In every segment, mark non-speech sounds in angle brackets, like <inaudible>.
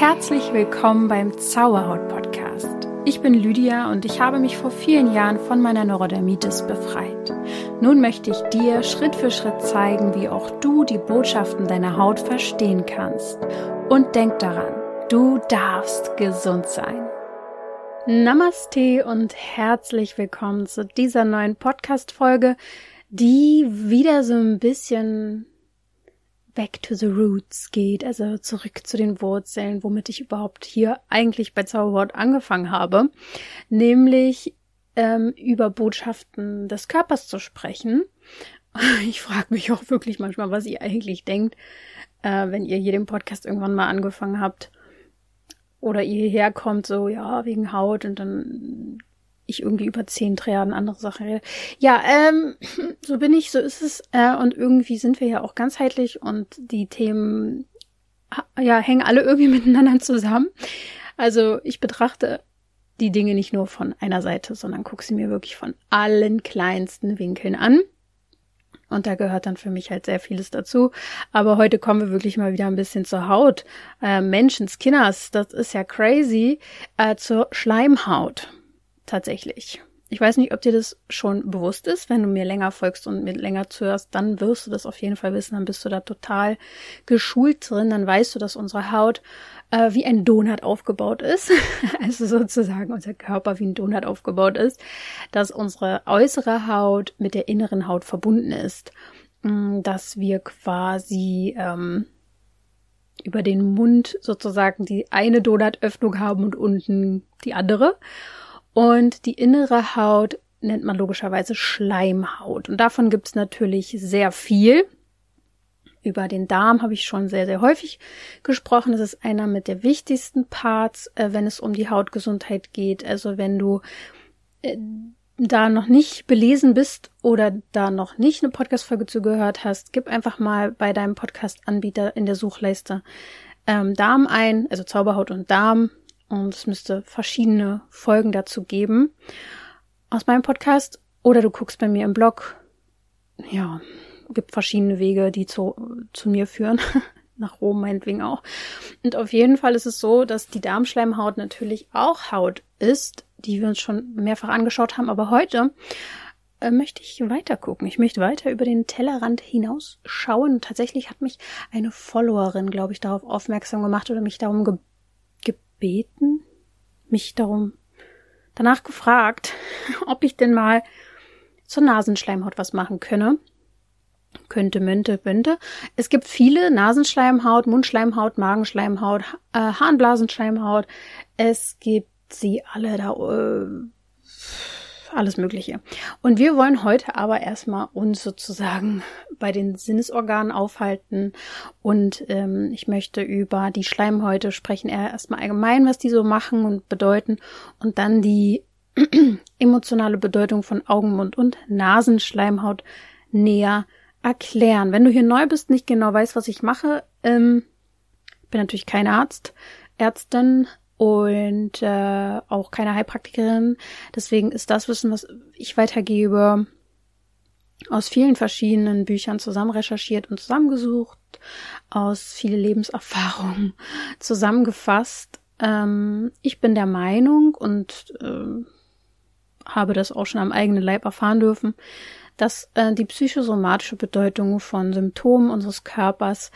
Herzlich willkommen beim Zauberhaut Podcast. Ich bin Lydia und ich habe mich vor vielen Jahren von meiner Neurodermitis befreit. Nun möchte ich dir Schritt für Schritt zeigen, wie auch du die Botschaften deiner Haut verstehen kannst. Und denk daran, du darfst gesund sein. Namaste und herzlich willkommen zu dieser neuen Podcast-Folge, die wieder so ein bisschen back to the roots geht, also zurück zu den Wurzeln, womit ich überhaupt hier eigentlich bei Zauberwort angefangen habe, nämlich ähm, über Botschaften des Körpers zu sprechen. <laughs> Ich frage mich auch wirklich manchmal, was ihr eigentlich denkt, äh, wenn ihr hier den Podcast irgendwann mal angefangen habt oder ihr hierher kommt, so ja, wegen Haut und dann ich irgendwie über zehn Triaden andere Sachen rede. Ja, ähm, <clears throat> so bin ich, so ist es. Äh, und irgendwie sind wir ja auch ganzheitlich und die Themen ja hängen alle irgendwie <laughs> miteinander zusammen. Also ich betrachte die Dinge nicht nur von einer Seite, sondern gucke sie mir wirklich von allen kleinsten Winkeln an. Und da gehört dann für mich halt sehr vieles dazu. Aber heute kommen wir wirklich mal wieder ein bisschen zur Haut. Äh, Menschenskinners, das ist ja crazy. Äh, zur Schleimhaut tatsächlich. Ich weiß nicht, ob dir das schon bewusst ist. Wenn du mir länger folgst und mir länger zuhörst, dann wirst du das auf jeden Fall wissen. Dann bist du da total geschult drin. Dann weißt du, dass unsere Haut äh, wie ein Donut aufgebaut ist. <laughs> also sozusagen unser Körper wie ein Donut aufgebaut ist. Dass unsere äußere Haut mit der inneren Haut verbunden ist. Mm, dass wir quasi ähm, über den Mund sozusagen die eine Donutöffnung haben und unten die andere. Und die innere Haut nennt man logischerweise Schleimhaut. Und davon gibt es natürlich sehr viel. Über den Darm habe ich schon sehr, sehr häufig gesprochen. Das ist einer mit der wichtigsten Parts, äh, wenn es um die Hautgesundheit geht. Also wenn du äh, da noch nicht belesen bist oder da noch nicht eine Podcast-Folge zugehört hast, gib einfach mal bei deinem Podcast-Anbieter in der Suchleiste ähm, Darm ein, also Zauberhaut und Darm und es müsste verschiedene Folgen dazu geben aus meinem Podcast. Oder du guckst bei mir im Blog. Ja, gibt verschiedene Wege, die zu, zu mir führen. <laughs> Nach Rom meinetwegen auch. Und auf jeden Fall ist es so, dass die Darmschleimhaut natürlich auch Haut ist, die wir uns schon mehrfach angeschaut haben. Aber heute äh, möchte ich weiter gucken. Ich möchte weiter über den Tellerrand hinausschauen. Tatsächlich hat mich eine Followerin, glaube ich, darauf aufmerksam gemacht oder mich darum gebeten, gebeten, mich darum danach gefragt, <laughs> ob ich denn mal zur Nasenschleimhaut was machen könne. Könnte, möchte, könnte. Es gibt viele Nasenschleimhaut, Mundschleimhaut, Magenschleimhaut, äh, Harnblasenschleimhaut. Es gibt sie alle da. Äh, alles Mögliche. Und wir wollen heute aber erstmal uns sozusagen bei den Sinnesorganen aufhalten und ähm, ich möchte über die Schleimhäute sprechen, erstmal allgemein, was die so machen und bedeuten und dann die <clears throat> emotionale Bedeutung von Augen, Mund und Nasenschleimhaut näher erklären. Wenn du hier neu bist, nicht genau weißt, was ich mache, ähm, bin natürlich kein Arzt, Ärztin, und äh, auch keine Heilpraktikerin. Deswegen ist das Wissen, was ich weitergebe, aus vielen verschiedenen Büchern zusammen recherchiert und zusammengesucht, aus viele Lebenserfahrungen <laughs> zusammengefasst. Ähm, ich bin der Meinung und äh, habe das auch schon am eigenen Leib erfahren dürfen, dass äh, die psychosomatische Bedeutung von Symptomen unseres Körpers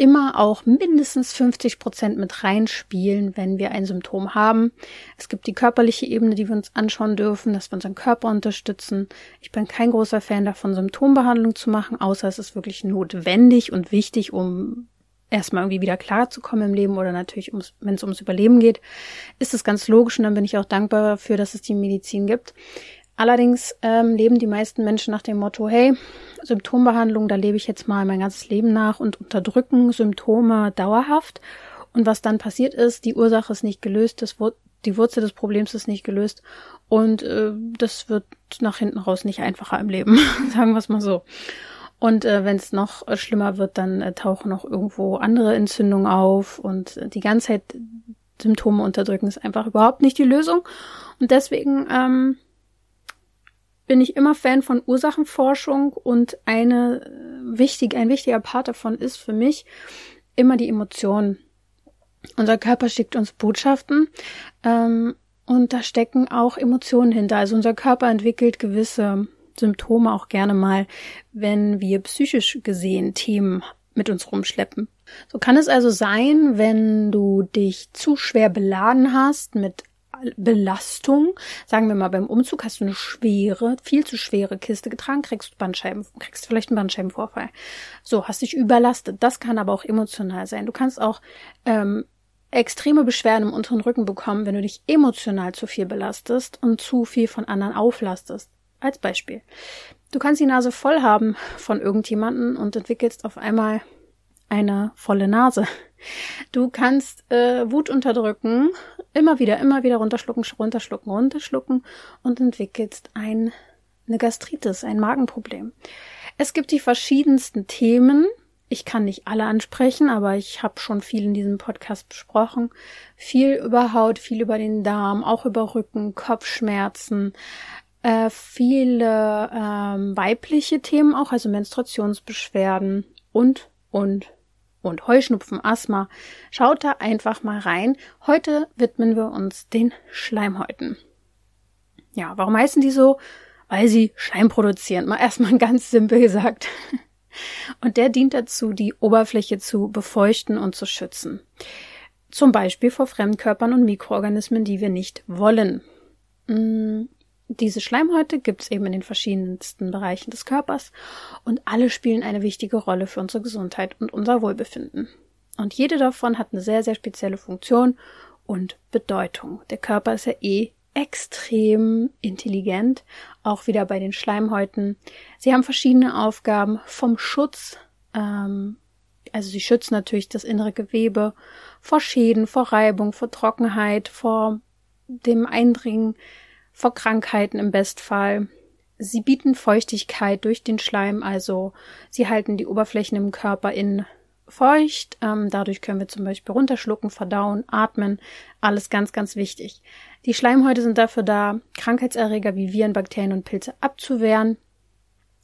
immer auch mindestens 50 Prozent mit reinspielen, wenn wir ein Symptom haben. Es gibt die körperliche Ebene, die wir uns anschauen dürfen, dass wir unseren Körper unterstützen. Ich bin kein großer Fan davon, Symptombehandlung zu machen, außer es ist wirklich notwendig und wichtig, um erstmal irgendwie wieder klarzukommen im Leben oder natürlich, wenn es ums Überleben geht, ist es ganz logisch und dann bin ich auch dankbar dafür, dass es die Medizin gibt. Allerdings ähm, leben die meisten Menschen nach dem Motto, hey, Symptombehandlung, da lebe ich jetzt mal mein ganzes Leben nach und unterdrücken Symptome dauerhaft. Und was dann passiert ist, die Ursache ist nicht gelöst, das Wur die Wurzel des Problems ist nicht gelöst und äh, das wird nach hinten raus nicht einfacher im Leben, <laughs> sagen wir es mal so. Und äh, wenn es noch äh, schlimmer wird, dann äh, tauchen noch irgendwo andere Entzündungen auf und äh, die ganze Zeit Symptome unterdrücken ist einfach überhaupt nicht die Lösung. Und deswegen ähm, bin ich immer Fan von Ursachenforschung und eine äh, wichtige, ein wichtiger Part davon ist für mich immer die Emotionen Unser Körper schickt uns Botschaften ähm, und da stecken auch Emotionen hinter. Also unser Körper entwickelt gewisse Symptome auch gerne mal, wenn wir psychisch gesehen Themen mit uns rumschleppen. So kann es also sein, wenn du dich zu schwer beladen hast mit Belastung, sagen wir mal beim Umzug hast du eine schwere, viel zu schwere Kiste getragen, kriegst Bandscheiben, kriegst vielleicht einen Bandscheibenvorfall. So, hast dich überlastet. Das kann aber auch emotional sein. Du kannst auch ähm, extreme Beschwerden im unteren Rücken bekommen, wenn du dich emotional zu viel belastest und zu viel von anderen auflastest. Als Beispiel. Du kannst die Nase voll haben von irgendjemanden und entwickelst auf einmal eine volle Nase. Du kannst äh, Wut unterdrücken, immer wieder, immer wieder runterschlucken, runterschlucken, runterschlucken und entwickelst ein, eine Gastritis, ein Magenproblem. Es gibt die verschiedensten Themen. Ich kann nicht alle ansprechen, aber ich habe schon viel in diesem Podcast besprochen. Viel über Haut, viel über den Darm, auch über Rücken, Kopfschmerzen, äh, viele ähm, weibliche Themen auch, also Menstruationsbeschwerden und, und, und Heuschnupfen, Asthma. Schaut da einfach mal rein. Heute widmen wir uns den Schleimhäuten. Ja, warum heißen die so? Weil sie Schleim produzieren. Mal erstmal <laughs> ganz simpel gesagt. Und der dient dazu, die Oberfläche zu befeuchten und zu schützen. Zum Beispiel vor Fremdkörpern und Mikroorganismen, die wir nicht wollen. Diese Schleimhäute gibt es eben in den verschiedensten Bereichen des Körpers und alle spielen eine wichtige Rolle für unsere Gesundheit und unser Wohlbefinden. Und jede davon hat eine sehr, sehr spezielle Funktion und Bedeutung. Der Körper ist ja eh extrem intelligent, auch wieder bei den Schleimhäuten. Sie haben verschiedene Aufgaben vom Schutz, ähm, also sie schützen natürlich das innere Gewebe vor Schäden, vor Reibung, vor Trockenheit, vor dem Eindringen vor Krankheiten im Bestfall. Sie bieten Feuchtigkeit durch den Schleim, also sie halten die Oberflächen im Körper in feucht. Ähm, dadurch können wir zum Beispiel runterschlucken, verdauen, atmen. Alles ganz, ganz wichtig. Die Schleimhäute sind dafür da, Krankheitserreger wie Viren, Bakterien und Pilze abzuwehren.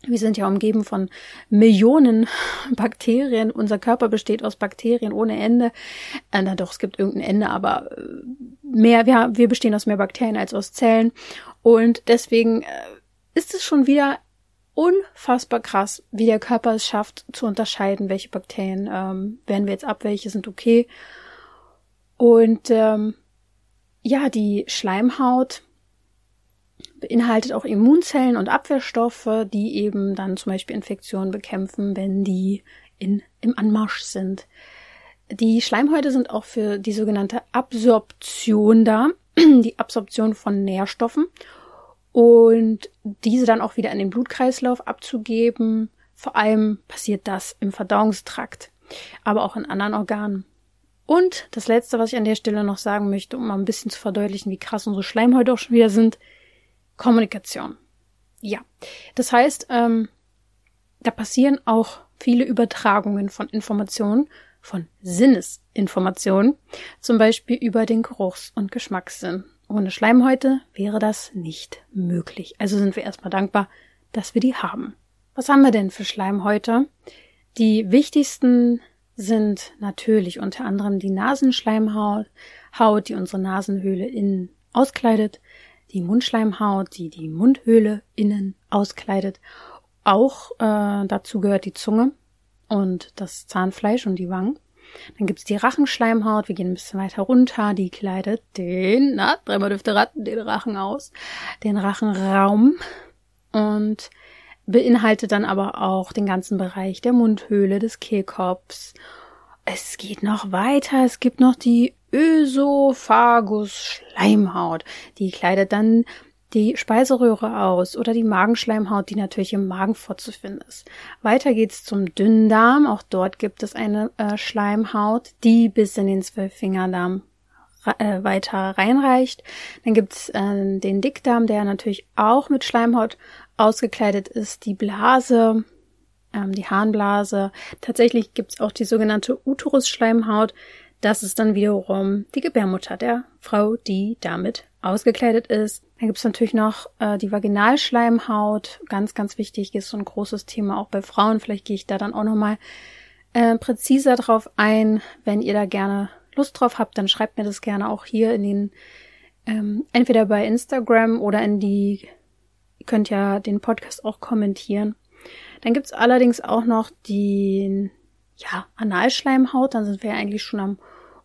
Wir sind ja umgeben von Millionen <laughs> Bakterien. Unser Körper besteht aus Bakterien ohne Ende. Äh, na doch, es gibt irgendein Ende, aber äh, mehr, wir, wir bestehen aus mehr Bakterien als aus Zellen. Und deswegen äh, ist es schon wieder unfassbar krass, wie der Körper es schafft zu unterscheiden, welche Bakterien ähm, wehren wir jetzt ab, welche sind okay. Und ähm, ja, die Schleimhaut beinhaltet auch Immunzellen und Abwehrstoffe, die eben dann zum Beispiel Infektionen bekämpfen, wenn die in, im Anmarsch sind. Die Schleimhäute sind auch für die sogenannte Absorption da, <clears throat> die Absorption von Nährstoffen und diese dann auch wieder in den Blutkreislauf abzugeben. Vor allem passiert das im Verdauungstrakt, aber auch in anderen Organen. Und das letzte, was ich an der Stelle noch sagen möchte, um mal ein bisschen zu verdeutlichen, wie krass unsere Schleimhäute auch schon wieder sind, Kommunikation. Ja, das heißt, ähm, da passieren auch viele Übertragungen von Informationen, von Sinnesinformationen, zum Beispiel über den Geruchs- und Geschmackssinn. Ohne Schleimhäute wäre das nicht möglich. Also sind wir erstmal dankbar, dass wir die haben. Was haben wir denn für Schleimhäute? Die wichtigsten sind natürlich unter anderem die Nasenschleimhaut, Haut, die unsere Nasenhöhle innen auskleidet, die Mundschleimhaut, die die Mundhöhle innen auskleidet. Auch äh, dazu gehört die Zunge und das Zahnfleisch und die Wangen. Dann gibt's die Rachenschleimhaut, wir gehen ein bisschen weiter runter, die kleidet den, na, dreimal dürfte ratten, den Rachen aus, den Rachenraum und beinhaltet dann aber auch den ganzen Bereich der Mundhöhle, des Kehlkopfs. Es geht noch weiter, es gibt noch die Ösophagus-Schleimhaut. Die kleidet dann die Speiseröhre aus oder die Magenschleimhaut, die natürlich im Magen vorzufinden ist. Weiter geht's zum Dünndarm. Auch dort gibt es eine äh, Schleimhaut, die bis in den Zwölffingerdarm äh, weiter reinreicht. Dann gibt's äh, den Dickdarm, der natürlich auch mit Schleimhaut ausgekleidet ist. Die Blase, ähm, die Harnblase. Tatsächlich gibt's auch die sogenannte Uterusschleimhaut. Das ist dann wiederum die Gebärmutter der Frau, die damit ausgekleidet ist. Dann gibt's natürlich noch äh, die Vaginalschleimhaut. Ganz, ganz wichtig, ist so ein großes Thema auch bei Frauen. Vielleicht gehe ich da dann auch nochmal äh, präziser drauf ein, wenn ihr da gerne Lust drauf habt, dann schreibt mir das gerne auch hier in den, ähm, entweder bei Instagram oder in die, ihr könnt ja den Podcast auch kommentieren. Dann gibt's allerdings auch noch die, ja, Analschleimhaut, dann sind wir ja eigentlich schon am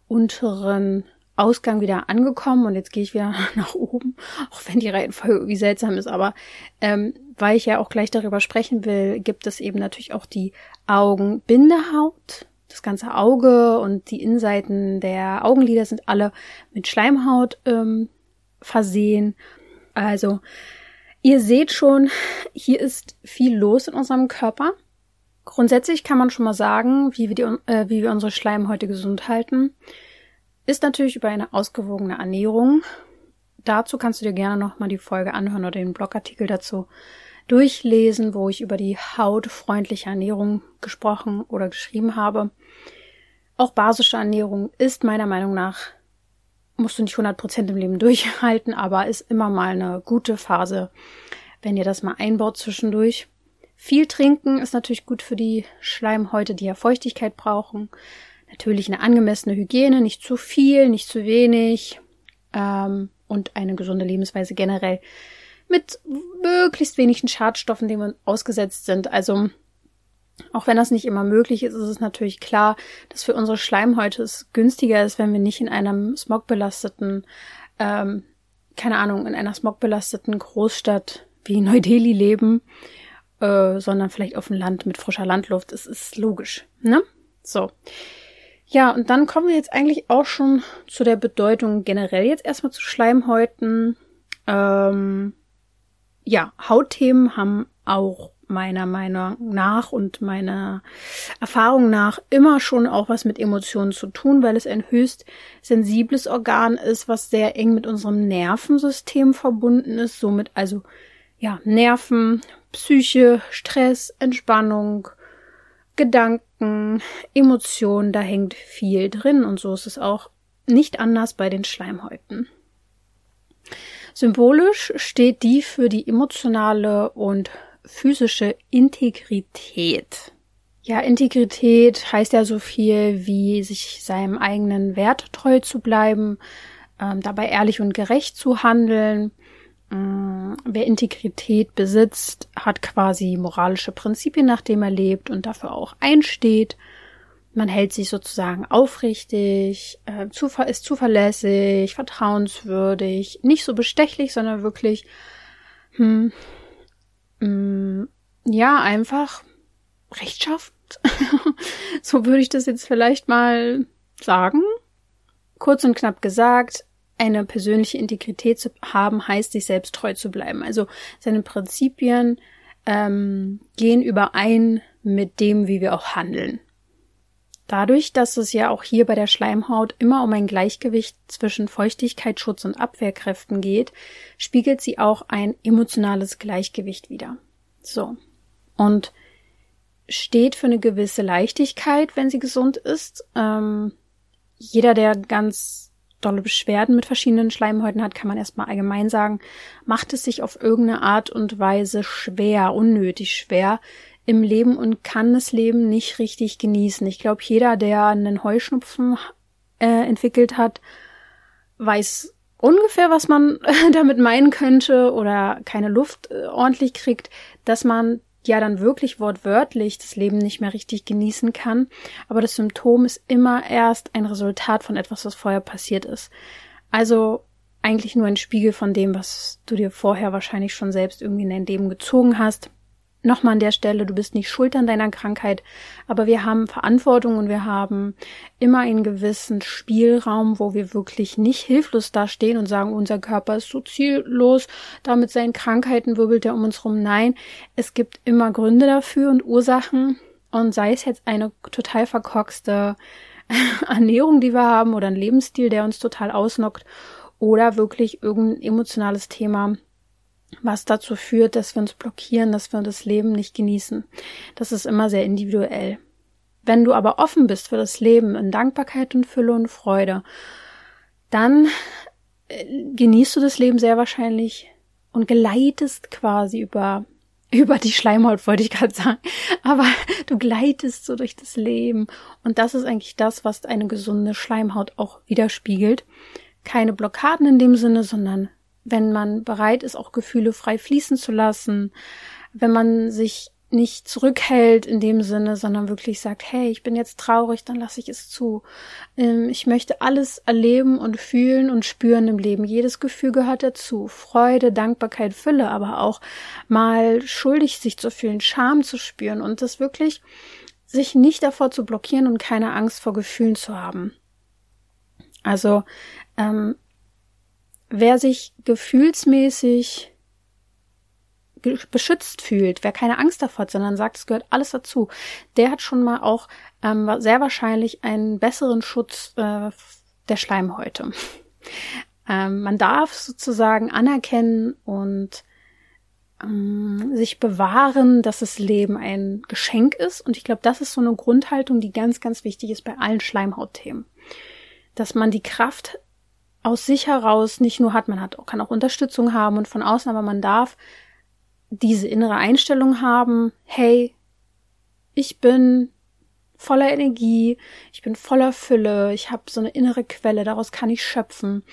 unteren Ausgang wieder angekommen und jetzt gehe ich wieder <laughs> nach oben, auch wenn die Reihenfolge irgendwie seltsam ist, aber ähm, weil ich ja auch gleich darüber sprechen will, gibt es eben natürlich auch die Augenbindehaut. Das ganze Auge und die Innenseiten der Augenlider sind alle mit Schleimhaut ähm, versehen. Also ihr seht schon, hier ist viel los in unserem Körper. Grundsätzlich kann man schon mal sagen, wie wir, die, äh, wie wir unsere Schleimhäute gesund halten ist natürlich über eine ausgewogene Ernährung. Dazu kannst du dir gerne nochmal die Folge anhören oder den Blogartikel dazu durchlesen, wo ich über die hautfreundliche Ernährung gesprochen oder geschrieben habe. Auch basische Ernährung ist meiner Meinung nach, musst du nicht 100% im Leben durchhalten, aber ist immer mal eine gute Phase, wenn ihr das mal einbaut zwischendurch. Viel trinken ist natürlich gut für die Schleimhäute, die ja Feuchtigkeit brauchen. Natürlich eine angemessene Hygiene, nicht zu viel, nicht zu wenig ähm, und eine gesunde Lebensweise generell mit möglichst wenigen Schadstoffen, denen wir ausgesetzt sind. Also auch wenn das nicht immer möglich ist, ist es natürlich klar, dass für unsere Schleimhäute es günstiger ist, wenn wir nicht in einem smogbelasteten, ähm, keine Ahnung, in einer smogbelasteten Großstadt wie <laughs> Neu-Delhi leben, äh, sondern vielleicht auf dem Land mit frischer Landluft. Es ist logisch, ne? So. Ja, und dann kommen wir jetzt eigentlich auch schon zu der Bedeutung generell jetzt erstmal zu Schleimhäuten. Ähm, ja, Hautthemen haben auch meiner Meinung nach und meiner Erfahrung nach immer schon auch was mit Emotionen zu tun, weil es ein höchst sensibles Organ ist, was sehr eng mit unserem Nervensystem verbunden ist, somit also ja, Nerven, Psyche, Stress, Entspannung, Gedanken, Emotionen, da hängt viel drin und so ist es auch nicht anders bei den Schleimhäuten. Symbolisch steht die für die emotionale und physische Integrität. Ja, Integrität heißt ja so viel wie sich seinem eigenen Wert treu zu bleiben, ähm, dabei ehrlich und gerecht zu handeln, wer Integrität besitzt, hat quasi moralische Prinzipien, nach dem er lebt und dafür auch einsteht. Man hält sich sozusagen aufrichtig, äh, ist zuverlässig, vertrauenswürdig, nicht so bestechlich, sondern wirklich, hm, hm, ja, einfach rechtschaffend. <laughs> so würde ich das jetzt vielleicht mal sagen. Kurz und knapp gesagt, eine persönliche Integrität zu haben, heißt, sich selbst treu zu bleiben. Also seine Prinzipien ähm, gehen überein mit dem, wie wir auch handeln. Dadurch, dass es ja auch hier bei der Schleimhaut immer um ein Gleichgewicht zwischen Feuchtigkeit, und Abwehrkräften geht, spiegelt sie auch ein emotionales Gleichgewicht wider. So. Und steht für eine gewisse Leichtigkeit, wenn sie gesund ist. Ähm, jeder, der ganz dolle Beschwerden mit verschiedenen Schleimhäuten hat, kann man erstmal allgemein sagen, macht es sich auf irgendeine Art und Weise schwer, unnötig schwer im Leben und kann das Leben nicht richtig genießen. Ich glaube, jeder, der einen Heuschnupfen äh, entwickelt hat, weiß ungefähr, was man <laughs> damit meinen könnte oder keine Luft äh, ordentlich kriegt, dass man ja dann wirklich wortwörtlich das Leben nicht mehr richtig genießen kann. Aber das Symptom ist immer erst ein Resultat von etwas, was vorher passiert ist. Also eigentlich nur ein Spiegel von dem, was du dir vorher wahrscheinlich schon selbst irgendwie in dein Leben gezogen hast. Nochmal an der Stelle, du bist nicht schuld an deiner Krankheit, aber wir haben Verantwortung und wir haben immer einen gewissen Spielraum, wo wir wirklich nicht hilflos dastehen und sagen, unser Körper ist so ziellos, da mit seinen Krankheiten wirbelt er um uns rum. Nein, es gibt immer Gründe dafür und Ursachen und sei es jetzt eine total verkorkste <laughs> Ernährung, die wir haben oder ein Lebensstil, der uns total ausnockt oder wirklich irgendein emotionales Thema, was dazu führt, dass wir uns blockieren, dass wir das Leben nicht genießen. Das ist immer sehr individuell. Wenn du aber offen bist für das Leben in Dankbarkeit und Fülle und Freude, dann äh, genießt du das Leben sehr wahrscheinlich und geleitest quasi über <laughs> über die Schleimhaut, wollte ich gerade sagen. Aber du gleitest so durch das Leben. Und das ist eigentlich das, was eine gesunde Schleimhaut auch widerspiegelt. Keine Blockaden in dem Sinne, sondern wenn man bereit ist, auch Gefühle frei fließen zu lassen, wenn man sich nicht zurückhält in dem Sinne, sondern wirklich sagt, hey, ich bin jetzt traurig, dann lasse ich es zu. Ähm, ich möchte alles erleben und fühlen und spüren im Leben. Jedes Gefühl gehört dazu. Freude, Dankbarkeit, Fülle, aber auch mal schuldig sich zu fühlen, Scham zu spüren und das wirklich sich nicht davor zu blockieren und keine Angst vor Gefühlen zu haben. Also, ähm, wer sich gefühlsmäßig beschützt fühlt, wer keine Angst davor hat, sondern sagt, es gehört alles dazu, der hat schon mal auch ähm, sehr wahrscheinlich einen besseren Schutz äh, der Schleimhäute. <laughs> ähm, man darf sozusagen anerkennen und ähm, sich bewahren, dass das Leben ein Geschenk ist. Und ich glaube, das ist so eine Grundhaltung, die ganz, ganz wichtig ist bei allen Schleimhautthemen. Dass man die Kraft aus sich heraus nicht nur hat, man hat, kann auch Unterstützung haben und von außen, aber man darf diese innere Einstellung haben, hey, ich bin voller Energie, ich bin voller Fülle, ich habe so eine innere Quelle, daraus kann ich schöpfen.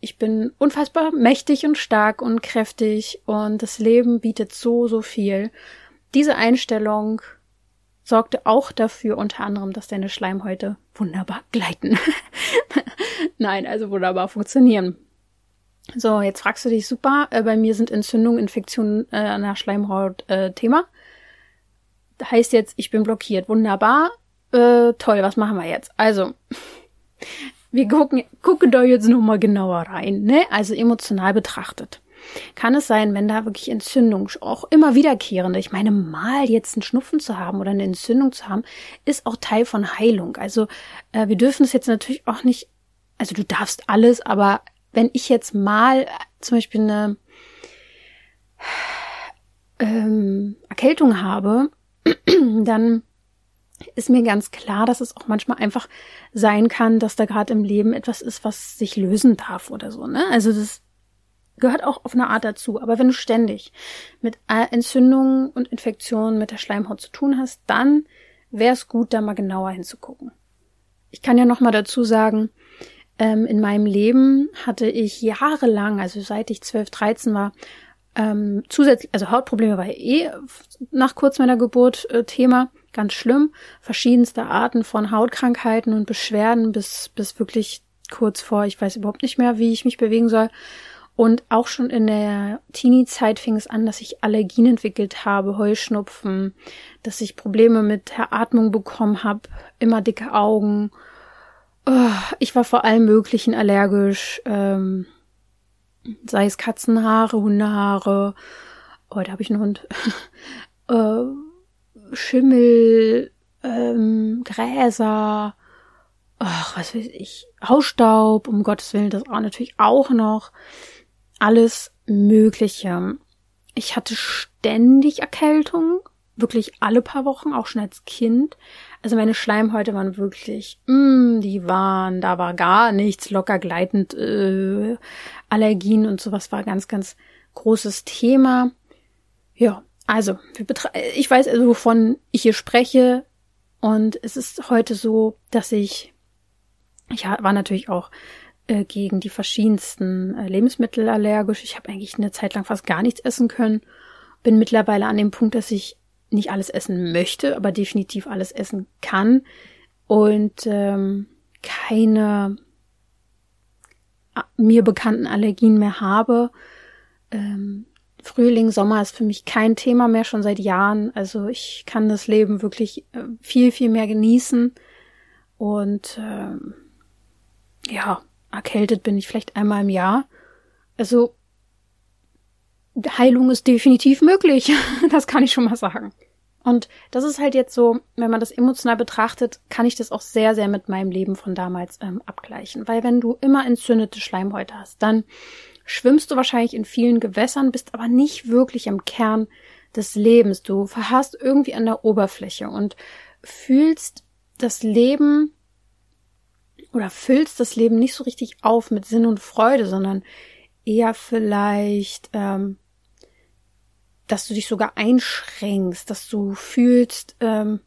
Ich bin unfassbar mächtig und stark und kräftig und das Leben bietet so, so viel. Diese Einstellung sorgte auch dafür unter anderem, dass deine Schleimhäute wunderbar gleiten. <laughs> Nein, also wunderbar funktionieren. So, jetzt fragst du dich, super, äh, bei mir sind Entzündungen, Infektionen äh, an der Schleimhaut äh, Thema. Heißt jetzt, ich bin blockiert. Wunderbar. Äh, toll, was machen wir jetzt? Also, <laughs> wir gucken, gucken da jetzt nochmal genauer rein, ne? Also emotional betrachtet. Kann es sein, wenn da wirklich Entzündung, auch immer wiederkehrende, ich meine, mal jetzt einen Schnupfen zu haben oder eine Entzündung zu haben, ist auch Teil von Heilung. Also äh, wir dürfen es jetzt natürlich auch nicht, also du darfst alles, aber wenn ich jetzt mal äh, zum Beispiel eine ähm, Erkältung habe, <clears throat> dann ist mir ganz klar, dass es auch manchmal einfach sein kann, dass da gerade im Leben etwas ist, was sich lösen darf oder so. Ne? Also das gehört auch auf eine Art dazu. Aber wenn du ständig mit Entzündungen und Infektionen mit der Schleimhaut zu tun hast, dann wäre es gut, da mal genauer hinzugucken. Ich kann ja noch mal dazu sagen, ähm, in meinem Leben hatte ich jahrelang, also seit ich 12, 13 war, ähm, zusätzlich, also Hautprobleme war eh nach kurz meiner Geburt äh, Thema, ganz schlimm, verschiedenste Arten von Hautkrankheiten und Beschwerden bis, bis wirklich kurz vor, ich weiß überhaupt nicht mehr, wie ich mich bewegen soll. Und auch schon in der Teenie-Zeit fing es an, dass ich Allergien entwickelt habe, Heuschnupfen, dass ich Probleme mit der Atmung bekommen habe, immer dicke Augen, ich war vor allem Möglichen allergisch, ähm, sei es Katzenhaare, Hundehaare, heute oh, habe ich einen Hund, <laughs> äh, Schimmel, ähm, Gräser, ach, was weiß ich, Hausstaub, um Gottes Willen, das auch natürlich auch noch, alles Mögliche. Ich hatte ständig Erkältung, wirklich alle paar Wochen, auch schon als Kind. Also meine Schleimhäute waren wirklich, mm, die waren, da war gar nichts, locker gleitend, äh, Allergien und sowas war ganz, ganz großes Thema. Ja, also ich weiß also, wovon ich hier spreche und es ist heute so, dass ich, ich war natürlich auch äh, gegen die verschiedensten äh, Lebensmittel allergisch. Ich habe eigentlich eine Zeit lang fast gar nichts essen können. Bin mittlerweile an dem Punkt, dass ich nicht alles essen möchte, aber definitiv alles essen kann und ähm, keine mir bekannten Allergien mehr habe. Ähm, Frühling, Sommer ist für mich kein Thema mehr schon seit Jahren. Also ich kann das Leben wirklich äh, viel, viel mehr genießen. Und ähm, ja, erkältet bin ich vielleicht einmal im Jahr. Also Heilung ist definitiv möglich. <laughs> das kann ich schon mal sagen. Und das ist halt jetzt so, wenn man das emotional betrachtet, kann ich das auch sehr, sehr mit meinem Leben von damals ähm, abgleichen. Weil wenn du immer entzündete Schleimhäute hast, dann schwimmst du wahrscheinlich in vielen Gewässern, bist aber nicht wirklich am Kern des Lebens. Du verharrst irgendwie an der Oberfläche und fühlst das Leben oder füllst das Leben nicht so richtig auf mit Sinn und Freude, sondern eher vielleicht ähm, dass du dich sogar einschränkst, dass du fühlst, ähm,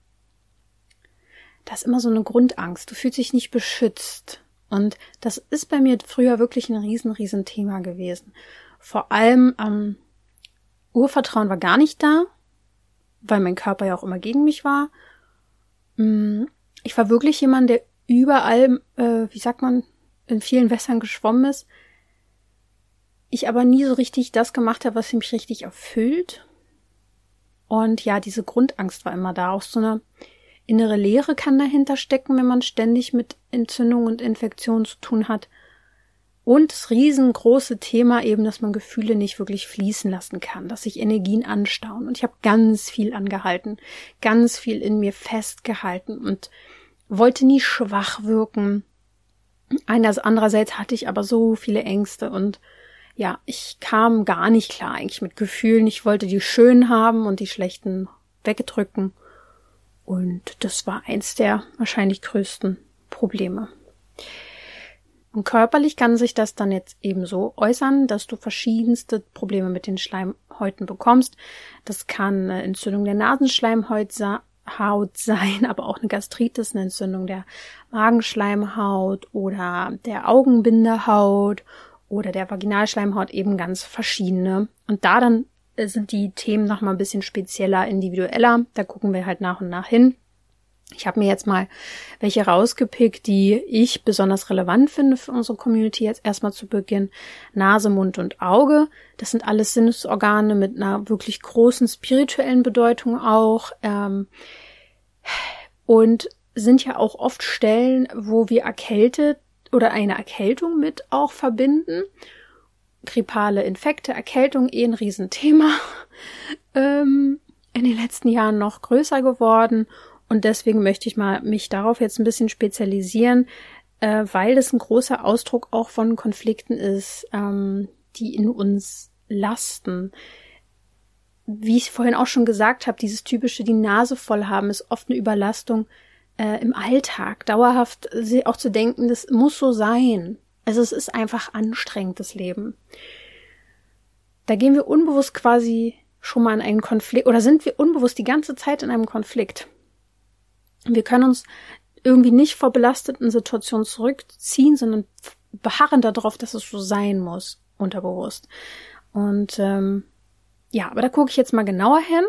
da ist immer so eine Grundangst. Du fühlst dich nicht beschützt. Und das ist bei mir früher wirklich ein riesen, riesen Thema gewesen. Vor allem ähm, Urvertrauen war gar nicht da, weil mein Körper ja auch immer gegen mich war. Mm, ich war wirklich jemand, der überall, äh, wie sagt man, in vielen Wässern geschwommen ist. Ich aber nie so richtig das gemacht habe, was mich richtig erfüllt. Und ja, diese Grundangst war immer da. Auch so eine innere Leere kann dahinter stecken, wenn man ständig mit Entzündung und Infektion zu tun hat. Und das riesengroße Thema eben, dass man Gefühle nicht wirklich fließen lassen kann, dass sich Energien anstauen. Und ich habe ganz viel angehalten, ganz viel in mir festgehalten und wollte nie schwach wirken. Andererseits hatte ich aber so viele Ängste und ja, ich kam gar nicht klar eigentlich mit Gefühlen. Ich wollte die schönen haben und die schlechten weggedrücken. Und das war eins der wahrscheinlich größten Probleme. Und körperlich kann sich das dann jetzt eben so äußern, dass du verschiedenste Probleme mit den Schleimhäuten bekommst. Das kann eine Entzündung der Nasenschleimhaut sein, <laughs> aber auch eine Gastritis, eine Entzündung der Magenschleimhaut oder der Augenbindehaut oder der Vaginalschleimhaut eben ganz verschiedene. Und da dann sind die Themen nochmal ein bisschen spezieller, individueller. Da gucken wir halt nach und nach hin. Ich habe mir jetzt mal welche rausgepickt, die ich besonders relevant finde für unsere Community. Jetzt erstmal zu Beginn Nase, Mund und Auge. Das sind alles Sinnesorgane mit einer wirklich großen spirituellen Bedeutung auch. Ähm, und sind ja auch oft Stellen, wo wir erkältet oder eine Erkältung mit auch verbinden. Grippale Infekte, Erkältung eh ein Riesenthema. <laughs> Ähm, in den letzten Jahren noch größer geworden und deswegen möchte ich mal mich darauf jetzt ein bisschen spezialisieren, äh, weil das ein großer Ausdruck auch von Konflikten ist, ähm, die in uns lasten. Wie ich vorhin auch schon gesagt habe, dieses typische die Nase voll haben ist oft eine Überlastung äh, im Alltag. Dauerhaft auch zu denken, das muss so sein. Also es ist einfach anstrengend, das Leben. Da gehen wir unbewusst quasi schon mal in einen Konflikt oder sind wir unbewusst die ganze Zeit in einem Konflikt. Wir können uns irgendwie nicht vor belasteten Situationen zurückziehen, sondern beharren darauf, dass es so sein muss, unterbewusst. Und ähm, ja, aber da gucke ich jetzt mal genauer hin.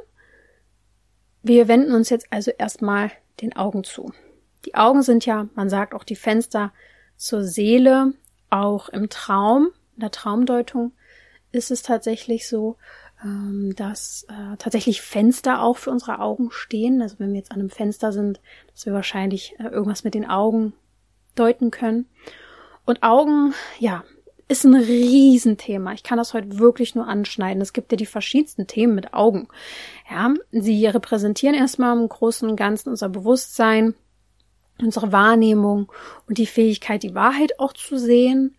Wir wenden uns jetzt also erstmal den Augen zu. Die Augen sind ja, man sagt auch die Fenster zur Seele, auch im Traum, in der Traumdeutung ist es tatsächlich so ähm, dass äh, tatsächlich Fenster auch für unsere Augen stehen. Also wenn wir jetzt an einem Fenster sind, dass wir wahrscheinlich äh, irgendwas mit den Augen deuten können. Und Augen, ja, ist ein Riesenthema. Ich kann das heute wirklich nur anschneiden. Es gibt ja die verschiedensten Themen mit Augen. Ja, sie repräsentieren erstmal im Großen und Ganzen unser Bewusstsein, unsere Wahrnehmung und die Fähigkeit, die Wahrheit auch zu sehen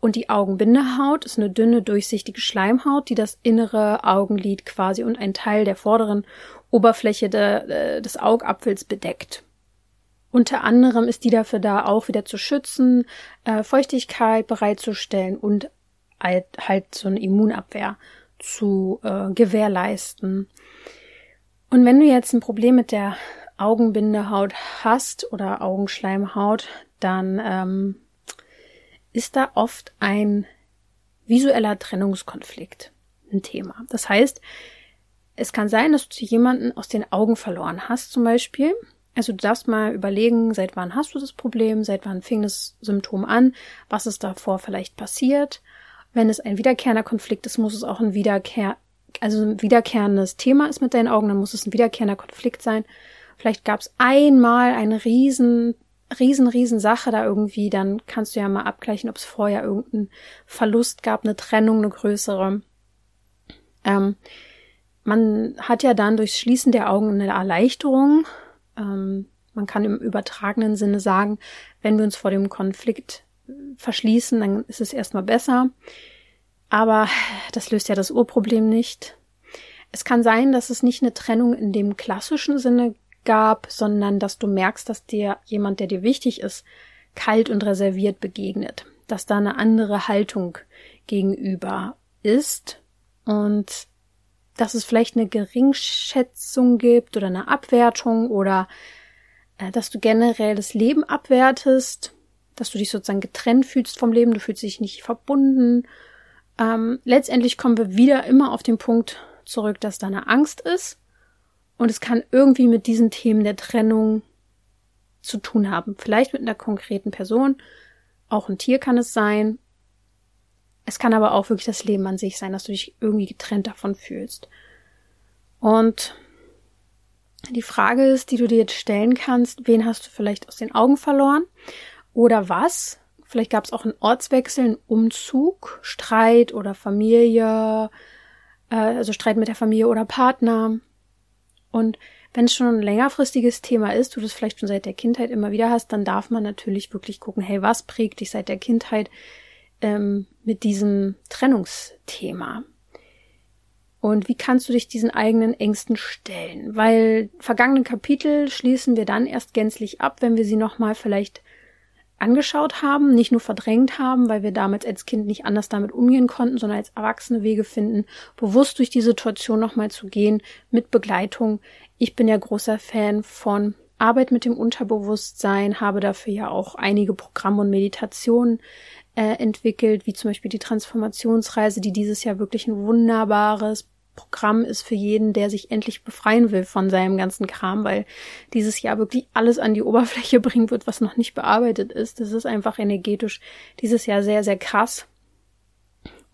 und die Augenbindehaut ist eine dünne, durchsichtige Schleimhaut, die das innere Augenlid quasi und einen Teil der vorderen Oberfläche de, äh, des Augapfels bedeckt. Unter anderem ist die dafür da, auch wieder zu schützen, äh, Feuchtigkeit bereitzustellen und halt, halt so eine Immunabwehr zu äh, gewährleisten. Und wenn du jetzt ein Problem mit der Augenbindehaut hast oder Augenschleimhaut, dann ähm, ist da oft ein visueller Trennungskonflikt ein Thema. Das heißt, es kann sein, dass du jemanden aus den Augen verloren hast, zum Beispiel. Also du darfst mal überlegen, seit wann hast du das Problem, seit wann fing das Symptom an, was ist davor vielleicht passiert. Wenn es ein wiederkehrender Konflikt ist, muss es auch ein Wiederkehr, also ein wiederkehrendes Thema ist mit deinen Augen, dann muss es ein wiederkehrender Konflikt sein. Vielleicht gab es einmal einen riesen riesen, riesen Sache da irgendwie, dann kannst du ja mal abgleichen, ob es vorher irgendeinen Verlust gab, eine Trennung, eine größere. Ähm, man hat ja dann durchs Schließen der Augen eine Erleichterung. Ähm, man kann im übertragenen Sinne sagen, wenn wir uns vor dem Konflikt verschließen, dann ist es erstmal besser. Aber das löst ja das Urproblem nicht. Es kann sein, dass es nicht eine Trennung in dem klassischen Sinne gab, sondern dass du merkst, dass dir jemand, der dir wichtig ist, kalt und reserviert begegnet, dass da eine andere Haltung gegenüber ist und dass es vielleicht eine Geringschätzung gibt oder eine Abwertung oder äh, dass du generell das Leben abwertest, dass du dich sozusagen getrennt fühlst vom Leben, du fühlst dich nicht verbunden. Ähm, letztendlich kommen wir wieder immer auf den Punkt zurück, dass da eine Angst ist und es kann irgendwie mit diesen Themen der Trennung zu tun haben. Vielleicht mit einer konkreten Person, auch ein Tier kann es sein. Es kann aber auch wirklich das Leben an sich sein, dass du dich irgendwie getrennt davon fühlst. Und die Frage ist, die du dir jetzt stellen kannst, wen hast du vielleicht aus den Augen verloren? Oder was? Vielleicht gab es auch einen Ortswechsel, einen Umzug, Streit oder Familie, äh, also Streit mit der Familie oder Partner. Und wenn es schon ein längerfristiges Thema ist, du das vielleicht schon seit der Kindheit immer wieder hast, dann darf man natürlich wirklich gucken, hey, was prägt dich seit der Kindheit ähm, mit diesem Trennungsthema? Und wie kannst du dich diesen eigenen Ängsten stellen? Weil vergangene Kapitel schließen wir dann erst gänzlich ab, wenn wir sie nochmal vielleicht angeschaut haben, nicht nur verdrängt haben, weil wir damals als Kind nicht anders damit umgehen konnten, sondern als Erwachsene Wege finden, bewusst durch die Situation nochmal zu gehen, mit Begleitung. Ich bin ja großer Fan von Arbeit mit dem Unterbewusstsein, habe dafür ja auch einige Programme und Meditationen äh, entwickelt, wie zum Beispiel die Transformationsreise, die dieses Jahr wirklich ein wunderbares Programm ist für jeden, der sich endlich befreien will von seinem ganzen Kram, weil dieses Jahr wirklich alles an die Oberfläche <laughs> bringen wird, was noch nicht bearbeitet ist. Das ist einfach energetisch dieses Jahr sehr, sehr krass.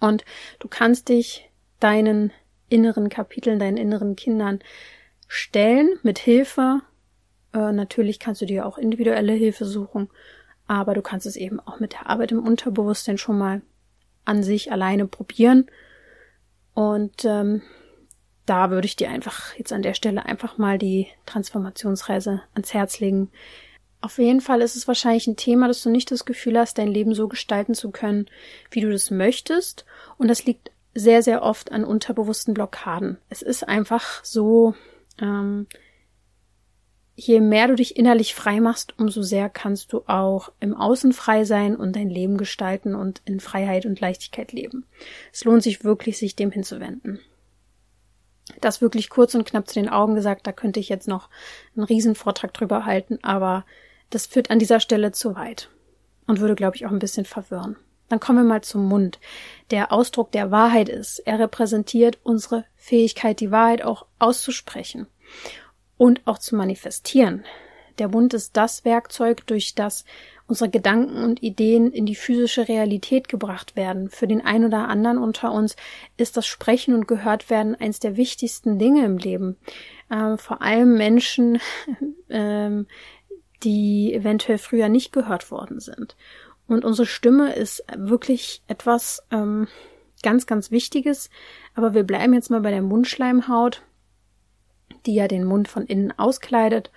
Und du kannst dich deinen inneren Kapiteln, deinen inneren Kindern stellen mit Hilfe. Äh, natürlich kannst du dir auch individuelle Hilfe suchen, aber du kannst es eben auch mit der Arbeit im Unterbewusstsein schon mal an sich alleine probieren. Und ähm, da würde ich dir einfach jetzt an der Stelle einfach mal die Transformationsreise ans Herz legen. Auf jeden Fall ist es wahrscheinlich ein Thema, dass du nicht das Gefühl hast, dein Leben so gestalten zu können, wie du das möchtest. Und das liegt sehr, sehr oft an unterbewussten Blockaden. Es ist einfach so, ähm, je mehr du dich innerlich frei machst, umso sehr kannst du auch im Außen frei sein und dein Leben gestalten und in Freiheit und Leichtigkeit leben. Es lohnt sich wirklich, sich dem hinzuwenden. Das wirklich kurz und knapp zu den Augen gesagt, da könnte ich jetzt noch einen Riesenvortrag drüber halten, aber das führt an dieser Stelle zu weit und würde, glaube ich, auch ein bisschen verwirren. Dann kommen wir mal zum Mund, der Ausdruck der Wahrheit ist. Er repräsentiert unsere Fähigkeit, die Wahrheit auch auszusprechen und auch zu manifestieren. Der Mund ist das Werkzeug, durch das unsere Gedanken und Ideen in die physische Realität gebracht werden. Für den einen oder anderen unter uns ist das Sprechen und gehört werden eins der wichtigsten Dinge im Leben. Ähm, vor allem Menschen, <laughs> ähm, die eventuell früher nicht gehört worden sind. Und unsere Stimme ist wirklich etwas ähm, ganz, ganz Wichtiges. Aber wir bleiben jetzt mal bei der Mundschleimhaut die ja den Mund von innen auskleidet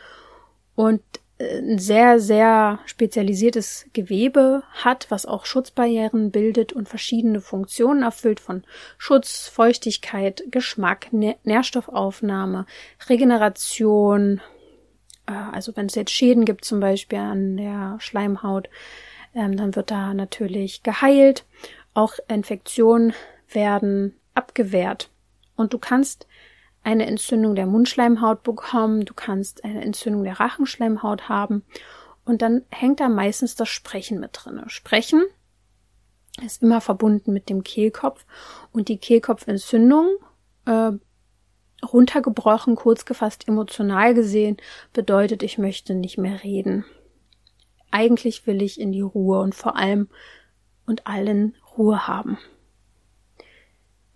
und äh, ein sehr, sehr spezialisiertes Gewebe hat, was auch Schutzbarrieren bildet und verschiedene Funktionen erfüllt von Schutz, Feuchtigkeit, Geschmack, Nährstoffaufnahme, Regeneration. Äh, also wenn es jetzt Schäden gibt, zum Beispiel an der Schleimhaut, ähm, dann wird da natürlich geheilt. Auch Infektionen werden abgewehrt. Und du kannst eine Entzündung der Mundschleimhaut bekommen, du kannst eine Entzündung der Rachenschleimhaut haben und dann hängt da meistens das Sprechen mit drin. Sprechen ist immer verbunden mit dem Kehlkopf und die Kehlkopfentzündung äh, runtergebrochen, kurz gefasst, emotional gesehen, bedeutet, ich möchte nicht mehr reden. Eigentlich will ich in die Ruhe und vor allem und allen Ruhe haben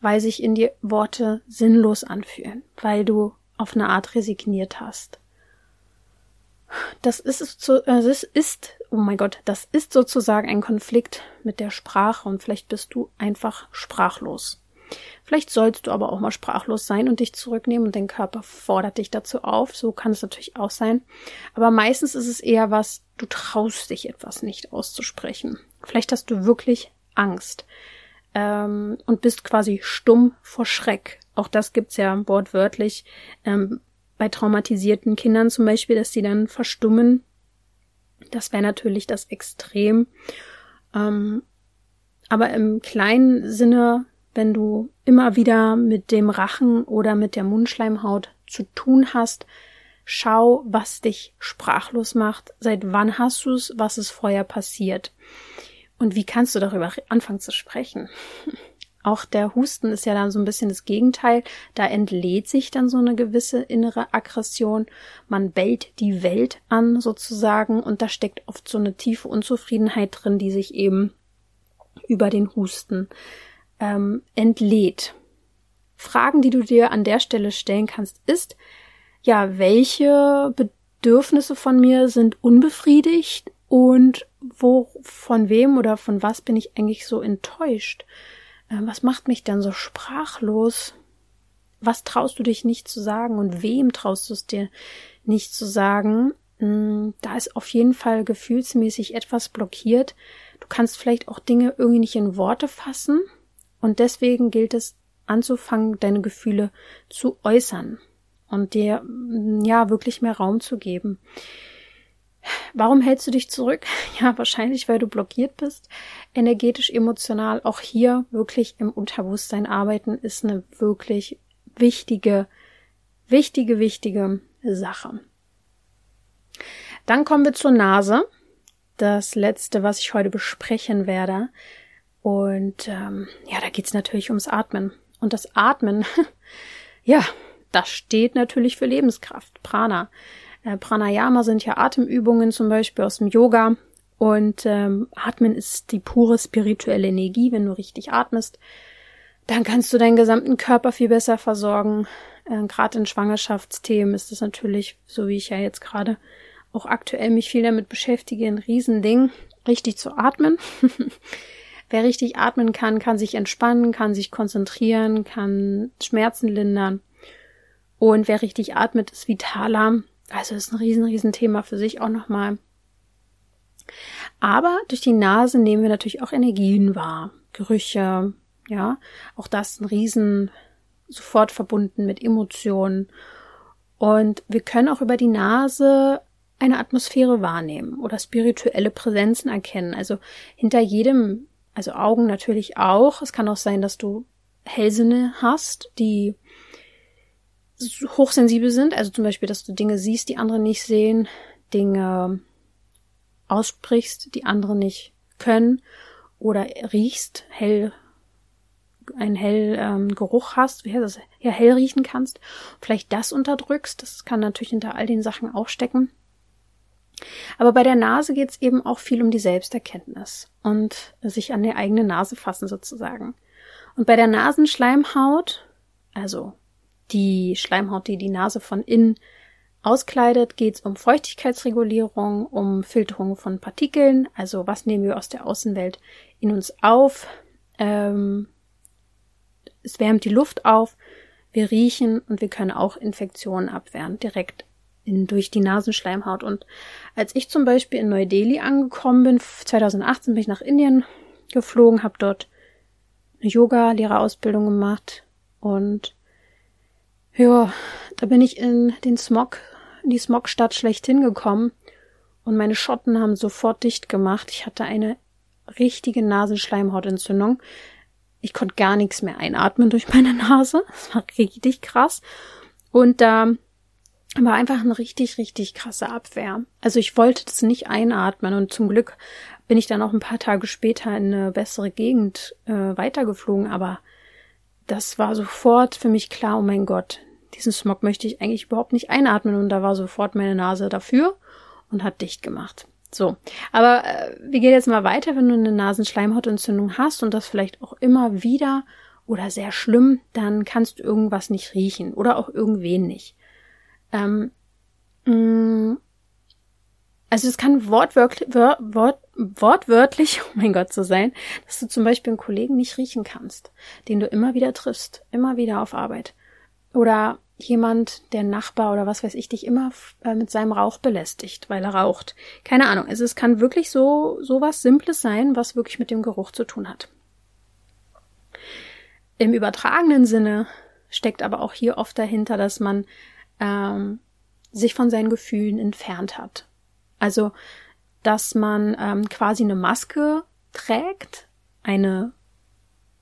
weil sich in dir Worte sinnlos anfühlen, weil du auf eine Art resigniert hast. Das ist, äh, das ist, oh mein Gott, das ist sozusagen ein Konflikt mit der Sprache und vielleicht bist du einfach sprachlos. Vielleicht sollst du aber auch mal sprachlos sein und dich zurücknehmen und dein Körper fordert dich dazu auf. So kann es natürlich auch sein. Aber meistens ist es eher was, du traust dich etwas nicht auszusprechen. Vielleicht hast du wirklich Angst ähm, und bist quasi stumm vor Schreck. Auch das gibt's ja wortwörtlich ähm, bei traumatisierten Kindern zum Beispiel, dass sie dann verstummen. Das wäre natürlich das Extrem. Ähm, aber im kleinen Sinne wenn du immer wieder mit dem Rachen oder mit der Mundschleimhaut zu tun hast, schau, was dich sprachlos macht. Seit wann hast du es? Was ist vorher passiert? Und wie kannst du darüber anfangen zu sprechen? Auch der Husten ist ja dann so ein bisschen das Gegenteil. Da entlädt sich dann so eine gewisse innere Aggression. Man bellt die Welt an sozusagen und da steckt oft so eine tiefe Unzufriedenheit drin, die sich eben über den Husten ähm, entlädt. Fragen, die du dir an der Stelle stellen kannst, ist, ja, welche Bedürfnisse von mir sind unbefriedigt und wo, von wem oder von was bin ich eigentlich so enttäuscht? Äh, was macht mich dann so sprachlos? Was traust du dich nicht zu sagen und wem traust du es dir nicht zu sagen? Hm, da ist auf jeden Fall gefühlsmäßig etwas blockiert. Du kannst vielleicht auch Dinge irgendwie nicht in Worte fassen und deswegen gilt es anzufangen, deine Gefühle zu äußern und dir ja wirklich mehr Raum zu geben. Warum hältst du dich zurück? <laughs> Ja, wahrscheinlich, weil du blockiert bist. Energetisch, emotional. Auch hier wirklich im Unterbewusstsein arbeiten ist eine wirklich wichtige, wichtige, wichtige Sache. Dann kommen wir zur Nase. Das letzte, was ich heute besprechen werde. Und ähm, ja, da geht's natürlich ums Atmen. Und das Atmen, <laughs> ja, das steht natürlich für Lebenskraft, Prana. Äh, Pranayama sind ja Atemübungen zum Beispiel aus dem Yoga. Und ähm, Atmen ist die pure spirituelle Energie. Wenn du richtig atmest, dann kannst du deinen gesamten Körper viel besser versorgen. Äh, gerade in Schwangerschaftsthemen ist das natürlich, so wie ich ja jetzt gerade auch aktuell mich viel damit beschäftige, ein Riesending, richtig zu atmen. <laughs> Wer richtig atmen kann, kann sich entspannen, kann sich konzentrieren, kann Schmerzen lindern. Und wer richtig atmet, ist vitaler. Also ist ein riesen, riesen Thema für sich auch nochmal. Aber durch die Nase nehmen wir natürlich auch Energien wahr. Gerüche, ja. Auch das ist ein riesen, sofort verbunden mit Emotionen. Und wir können auch über die Nase eine Atmosphäre wahrnehmen oder spirituelle Präsenzen erkennen. Also hinter jedem also Augen natürlich auch. Es kann auch sein, dass du Hellsinne hast, die hochsensibel sind. Also zum Beispiel, dass du Dinge siehst, die andere nicht sehen, Dinge aussprichst, die andere nicht können oder riechst, hell, einen hell ähm, Geruch hast, wie heißt das, ja, hell riechen kannst, vielleicht das unterdrückst, das kann natürlich hinter all den Sachen auch stecken. Aber bei der Nase geht es eben auch viel um die Selbsterkenntnis und sich an der eigenen Nase fassen sozusagen. Und bei der Nasenschleimhaut, also die Schleimhaut, die die Nase von innen auskleidet, geht es um Feuchtigkeitsregulierung, um Filterung von Partikeln, also was nehmen wir aus der Außenwelt in uns auf. Ähm, es wärmt die Luft auf, wir riechen und wir können auch Infektionen abwehren, direkt in, durch die Nasenschleimhaut. Und als ich zum Beispiel in Neu-Delhi angekommen bin, 2018 bin ich nach Indien geflogen, habe dort eine Yoga-Lehrerausbildung gemacht und ja, da bin ich in den Smog, in die Smogstadt schlechthin gekommen und meine Schotten haben sofort dicht gemacht. Ich hatte eine richtige Nasenschleimhautentzündung. Ich konnte gar nichts mehr einatmen durch meine Nase. <laughs> Das war richtig krass. Und da war einfach eine richtig, richtig krasse Abwehr. Also ich wollte das nicht einatmen und zum Glück bin ich dann auch ein paar Tage später in eine bessere Gegend äh, weitergeflogen, aber das war sofort für mich klar, oh mein Gott, diesen Smog möchte ich eigentlich überhaupt nicht einatmen und da war sofort meine Nase dafür und hat dicht gemacht. So, aber äh, wir gehen jetzt mal weiter, wenn du eine Nasenschleimhautentzündung hast und das vielleicht auch immer wieder oder sehr schlimm, dann kannst du irgendwas nicht riechen oder auch irgendwen nicht. Ähm, mh, mm, also es kann wortwörtlich, wort, wortwörtlich, <laughs> oh mein Gott, so sein, dass du zum Beispiel einen Kollegen nicht riechen kannst, den du immer wieder triffst, immer wieder auf Arbeit. Oder jemand, der Nachbar oder was weiß ich, dich immer äh, mit seinem Rauch belästigt, weil er raucht. Keine Ahnung. Also es kann wirklich so, so was Simples sein, was wirklich mit dem Geruch zu tun hat. Im übertragenen Sinne steckt aber auch hier oft dahinter, dass man ähm, sich von seinen Gefühlen entfernt hat. Also, dass man ähm, quasi eine Maske trägt, eine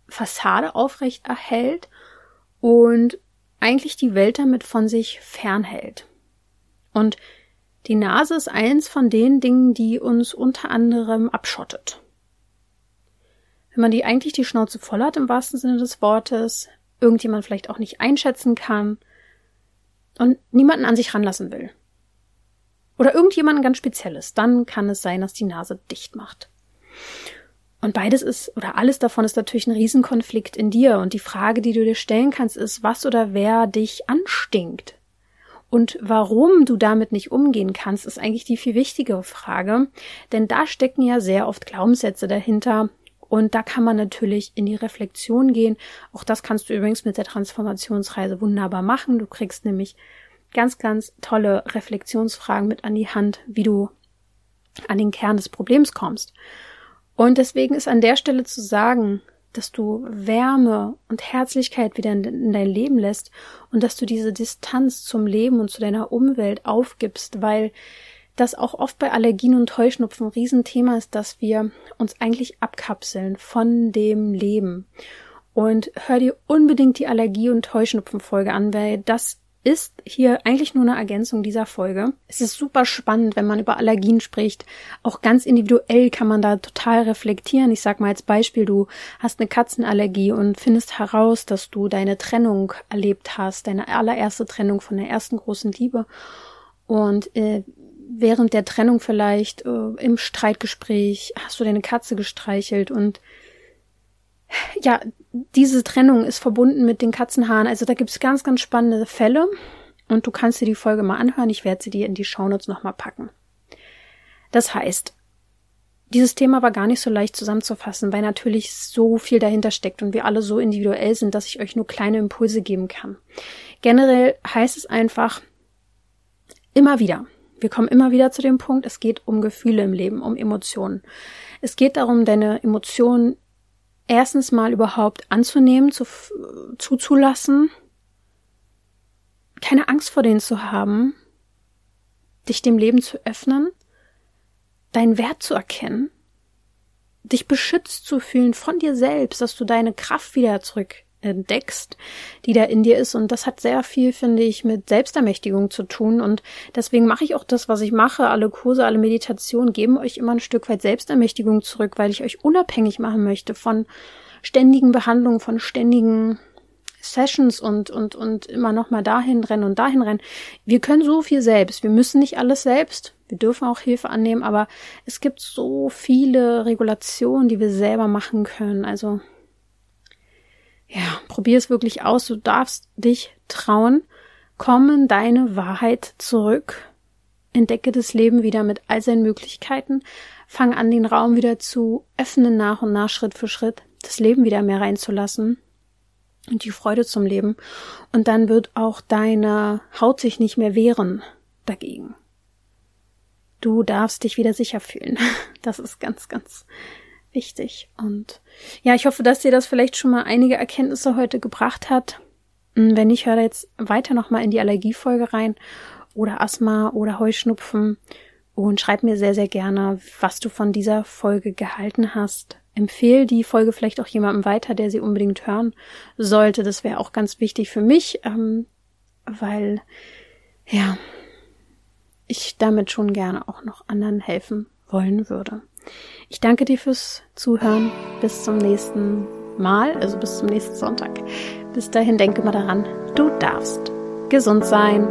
Fassade aufrecht erhält und eigentlich die Welt damit von sich fernhält. Und die Nase ist eins von den Dingen, die uns unter anderem abschottet. Wenn man die eigentlich die Schnauze voll hat, im wahrsten Sinne des Wortes, irgendjemand vielleicht auch nicht einschätzen kann und niemanden an sich ranlassen will. Oder irgendjemanden ganz Spezielles, dann kann es sein, dass die Nase dicht macht. Und beides ist, oder alles davon ist natürlich ein Riesenkonflikt in dir. Und die Frage, die du dir stellen kannst, ist, was oder wer dich anstinkt. Und warum du damit nicht umgehen kannst, ist eigentlich die viel wichtigere Frage. Denn da stecken ja sehr oft Glaubenssätze dahinter. Und da kann man natürlich in die Reflexion gehen. Auch das kannst du übrigens mit der Transformationsreise wunderbar machen. Du kriegst nämlich ganz, ganz tolle Reflexionsfragen mit an die Hand, wie du an den Kern des Problems kommst. Und deswegen ist an der Stelle zu sagen, dass du Wärme und Herzlichkeit wieder in, dein Leben lässt und dass du diese Distanz zum Leben und zu deiner Umwelt aufgibst, weil das auch oft bei Allergien und Heuschnupfen ein Riesenthema ist, dass wir uns eigentlich abkapseln von dem Leben. Und hör dir unbedingt die Allergie- und Heuschnupfenfolge an, weil das ist hier eigentlich nur eine Ergänzung dieser Folge. Es ist super spannend, wenn man über Allergien spricht. Auch ganz individuell kann man da total reflektieren. Ich sag mal als Beispiel, du hast eine Katzenallergie und findest heraus, dass du deine Trennung erlebt hast, deine allererste Trennung von der ersten großen Liebe. Und äh, während der Trennung vielleicht äh, im Streitgespräch hast du deine Katze gestreichelt und ja, diese Trennung ist verbunden mit den Katzenhaaren. Also da gibt's ganz, ganz spannende Fälle. Und du kannst dir die Folge mal anhören. Ich werde sie dir in die Shownotes nochmal packen. Das heißt, dieses Thema war gar nicht so leicht zusammenzufassen, weil natürlich so viel dahinter steckt und wir alle so individuell sind, dass ich euch nur kleine Impulse geben kann. Generell heißt es einfach immer wieder. Wir kommen immer wieder zu dem Punkt, es geht um Gefühle im Leben, um Emotionen. Es geht darum, deine Emotionen erstens mal überhaupt anzunehmen, zu, zuzulassen, keine Angst vor denen zu haben, dich dem Leben zu öffnen, deinen Wert zu erkennen, dich beschützt zu fühlen von dir selbst, dass du deine Kraft wieder zurück entdeckst, die da in dir ist. Und das hat sehr viel, finde ich, mit Selbstermächtigung zu tun. Und deswegen mache ich auch das, was ich mache. Alle Kurse, alle Meditationen geben euch immer ein Stück weit Selbstermächtigung zurück, weil ich euch unabhängig machen möchte von ständigen Behandlungen, von ständigen Sessions und, und, und immer noch mal dahin rennen und dahin rennen. Wir können so viel selbst. Wir müssen nicht alles selbst. Wir dürfen auch Hilfe annehmen, aber es gibt so viele Regulationen, die wir selber machen können. Also ja, probier es wirklich aus. Du darfst dich trauen. Komm in deine Wahrheit zurück. Entdecke das Leben wieder mit all seinen Möglichkeiten. Fang an, den Raum wieder zu öffnen nach und nach, Schritt für Schritt, das Leben wieder mehr reinzulassen und die Freude zum Leben. Und dann wird auch deine Haut sich nicht mehr wehren dagegen. Du darfst dich wieder sicher fühlen. <laughs> Das ist ganz, ganz wichtig. Und ja, ich hoffe, dass dir das vielleicht schon mal einige Erkenntnisse heute gebracht hat. Hm, wenn nicht, hör da jetzt weiter nochmal in die Allergiefolge rein oder Asthma oder Heuschnupfen und schreib mir sehr, sehr gerne, was du von dieser Folge gehalten hast. Empfehl die Folge vielleicht auch jemandem weiter, der sie unbedingt hören sollte. Das wäre auch ganz wichtig für mich, ähm, weil ja, ich damit schon gerne auch noch anderen helfen wollen würde. Ich danke dir fürs Zuhören. Bis zum nächsten Mal, also bis zum nächsten Sonntag. Bis dahin denke mal daran, du darfst gesund sein.